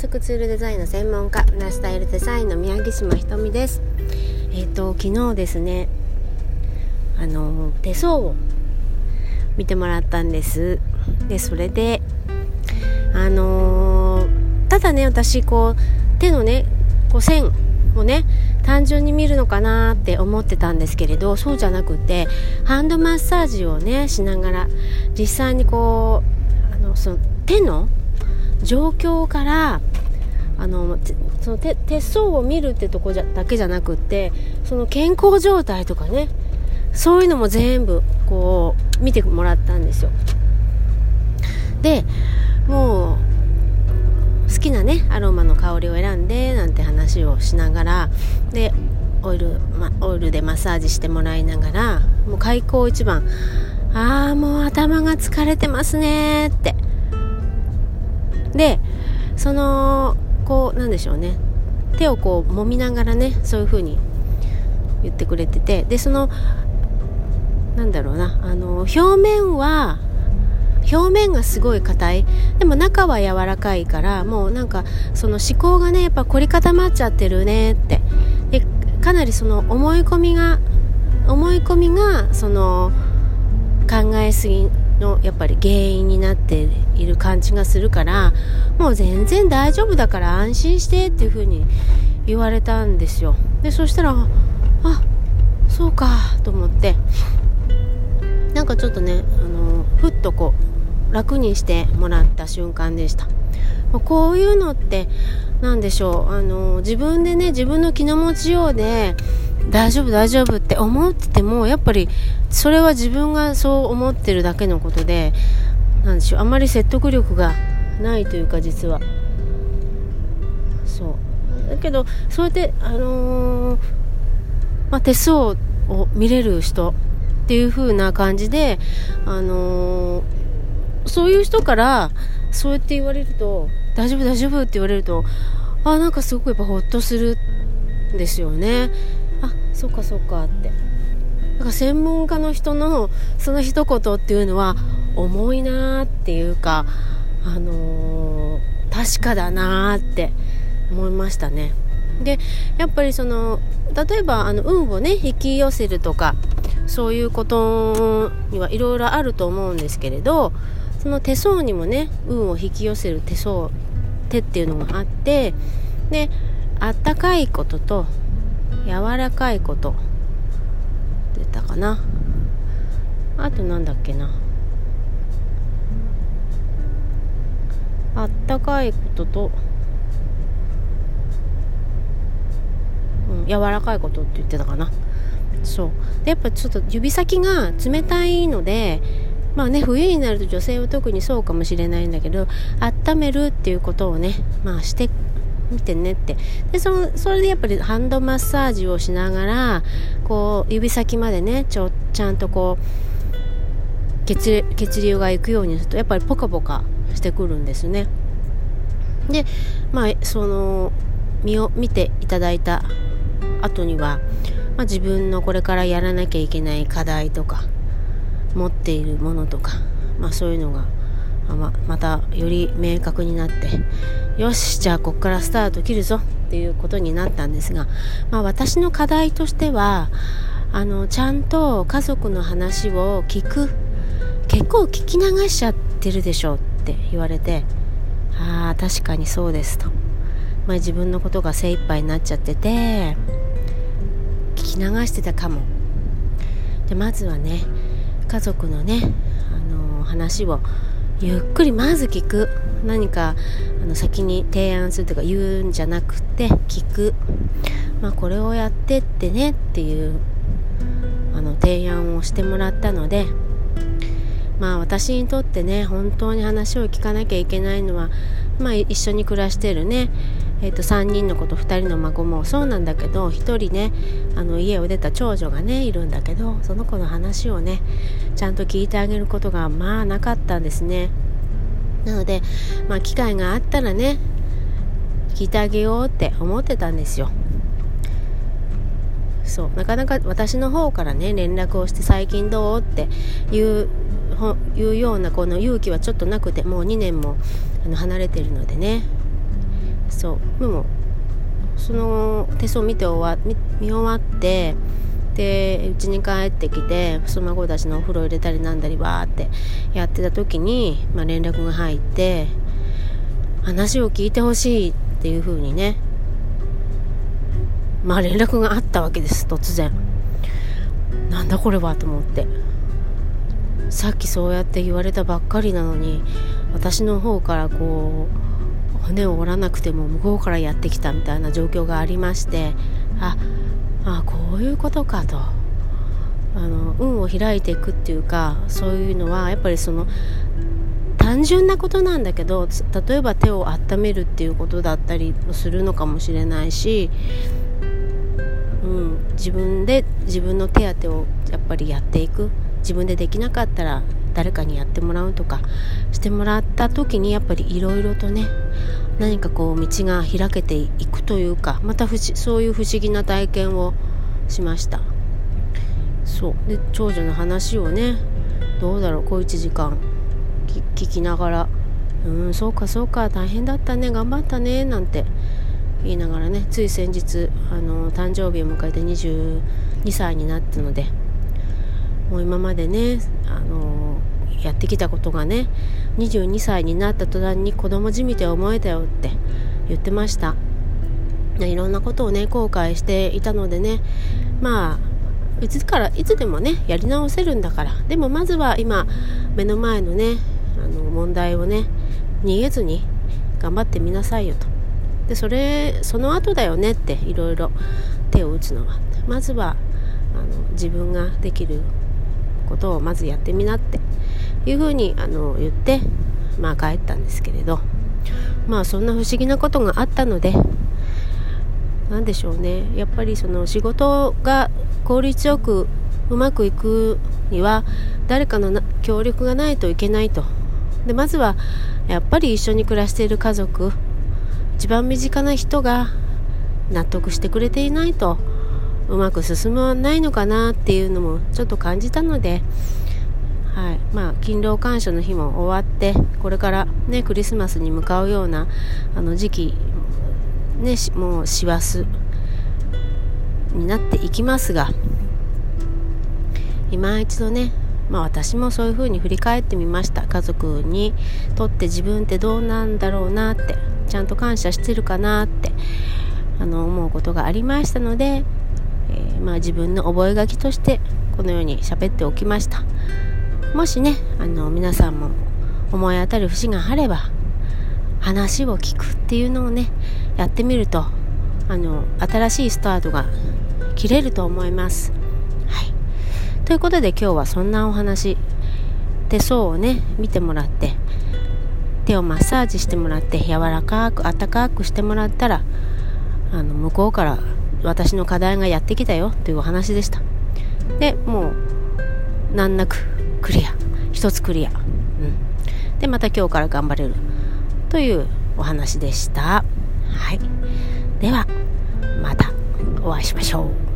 速ツールデザインの専門家ラスタイルデザインの宮城島ひとみです。えっ、ー、と昨日ですねあの手相を見てもらったんです。でそれであのー、ただね私こう手のねこう線をね単純に見るのかなって思ってたんですけれどそうじゃなくてハンドマッサージをねしながら実際にこうあのその手の状況からあのその手手相を見るってとこじゃだけじゃなくってその健康状態とかねそういうのも全部こう見てもらったんですよ。でもう好きなねアロマの香りを選んでなんて話をしながらでオイル、ま、オイルでマッサージしてもらいながらもう開口一番ああもう頭が疲れてますねって。でそのこうなんでしょうね。手をこう揉みながらねそういう風に言ってくれてて。でそのなんだろうな。あの表面は表面がすごい硬い。でも中は柔らかいからもうなんかその思考がねやっぱ凝り固まっちゃってるねって。でかなりその思い込みが思い込みがその考えすぎのやっぱり原因になっている感じがするからもう全然大丈夫だから安心してっていう風に言われたんですよ。でそしたらあそうかと思って。なんかちょっとねあのふっとこう楽にしてもらった瞬間でした。こういうのって何でしょう。あの自分でね自分の気の持ちようで大丈夫大丈夫って思っててもやっぱりそれは自分がそう思ってるだけのことでなんでしょうあんまり説得力がないというか実は。そう。だけどそうやってあのー、まあ、手相を見れる人っていう風な感じであのー、そういう人からそうやって言われると大丈夫大丈夫って言われるとあなんかすごくやっぱほっとするんですよね。あそっかそっかって。なんか専門家の人のその一言っていうのは重いなーっていうかあのー、確かだなーって思いましたね。でやっぱりその例えばあの運をね引き寄せるとかそういうことにはいろいろあると思うんですけれどその手相にもね運を引き寄せる手相手っていうのがあってであったかいことと柔らかいこと。出たかな。あとなんだっけな。あったかいことと、うん、柔らかいことって言ってたかな。そう。でやっぱちょっと指先が冷たいのでまあね冬になると女性は特にそうかもしれないんだけど温めるっていうことをねまあして見てねって。でそそれでやっぱりハンドマッサージをしながらこう指先までねちょちゃんとこう血血流がいくようにするとやっぱりポカポカしてくるんですね。でまあその見を見ていただいた後には、まあ、自分のこれからやらなきゃいけない課題とか持っているものとか、まあ、そういうのがままたより明確になってよしじゃあこっからスタート切るぞっていうことになったんですが、まあ、私の課題としてはあのちゃんと家族の話を聞く。結構聞き流しちゃってるでしょって言われてああ確かにそうですと、まあ、自分のことが精一杯になっちゃってて聞き流してたかも。でまずはね家族のね、あのー、話をゆっくりまず聞く。何かあの先に提案するとか言うんじゃなくて聞く、まあ、これをやってってねっていうあの提案をしてもらったのでまあ私にとってね本当に話を聞かなきゃいけないのは、まあ、一緒に暮らしてるねえーと、3人の子と2人の孫もそうなんだけど1人ねあの家を出た長女がねいるんだけどその子の話をねちゃんと聞いてあげることがまあなかったんですね。なので、まあ、機会があったらね聞いてあげようって思ってたんですよ。そう。なかなか私の方からね連絡をして最近どうっていういうようなこの勇気はちょっとなくてもう2年もあの離れてるのでね。そう。でもその手相見て終わ見見終わってで家に帰ってきてその孫たちのお風呂入れたりなんだりわーってやってた時に、まあ、連絡が入って話を聞いてほしいっていう風にねまあ連絡があったわけです突然。なんだこれはと思って。さっきそうやって言われたばっかりなのに私の方からこう骨を折らなくても向こうからやってきたみたいな状況がありましてああこういうことかと。あの運を開いていくっていうかそういうのはやっぱりその単純なことなんだけど例えば手を温めるっていうことだったりするのかもしれないし、うん、自分で自分の手当てをやっぱりやっていく。自分でできなかったら誰かにやってもらうとかしてもらった時にやっぱりいろいろとね何かこう道が開けていくというかまたそういう不思議な体験をしました。そう。で長女の話をねどうだろう小1時間聞きながら「うんそうかそうか大変だったね頑張ったね」なんて言いながらねつい先日あの誕生日を迎えて22歳になったのでもう今までねあのやってきたことがね22歳になった途端に子供じみて思えたよって言ってました。いろんなことをね後悔していたのでねまあいつからいつでもねやり直せるんだから。でもまずは今目の前のねあの問題をね逃げずに頑張ってみなさいよと。でそれその後だよねっていろいろ手を打つのは。まずはあの自分ができることをまずやってみなっていうふうにあの言ってまあ帰ったんですけれどまあそんな不思議なことがあったので何でしょうね。やっぱりその仕事が効率よくうまくいくには誰かの協力がないといけないと。でまずはやっぱり一緒に暮らしている家族一番身近な人が納得してくれていないと。うまく進まないのかなっていうのもちょっと感じたので、はい。まあ、勤労感謝の日も終わってこれから、ね、クリスマスに向かうようなあの時期、ね、もう師走になっていきますが今一度ねまあ、私もそういうふうに振り返ってみました。家族にとって自分ってどうなんだろうなってちゃんと感謝してるかなってあの思うことがありましたので、まあ、自分の覚書としてこのように喋っておきましたもしねあの皆さんも思い当たる節があれば話を聞くっていうのをねやってみるとあの新しいスタートが切れると思います。はい、ということで今日はそんなお話手相をね見てもらって手をマッサージしてもらって柔らかくあったかくしてもらったらあの向こうから私の課題がやってきたよというお話でした。でもう難なくクリア。一つクリア、うん、でまた今日から頑張れる。というお話でした。はい。ではまたお会いしましょう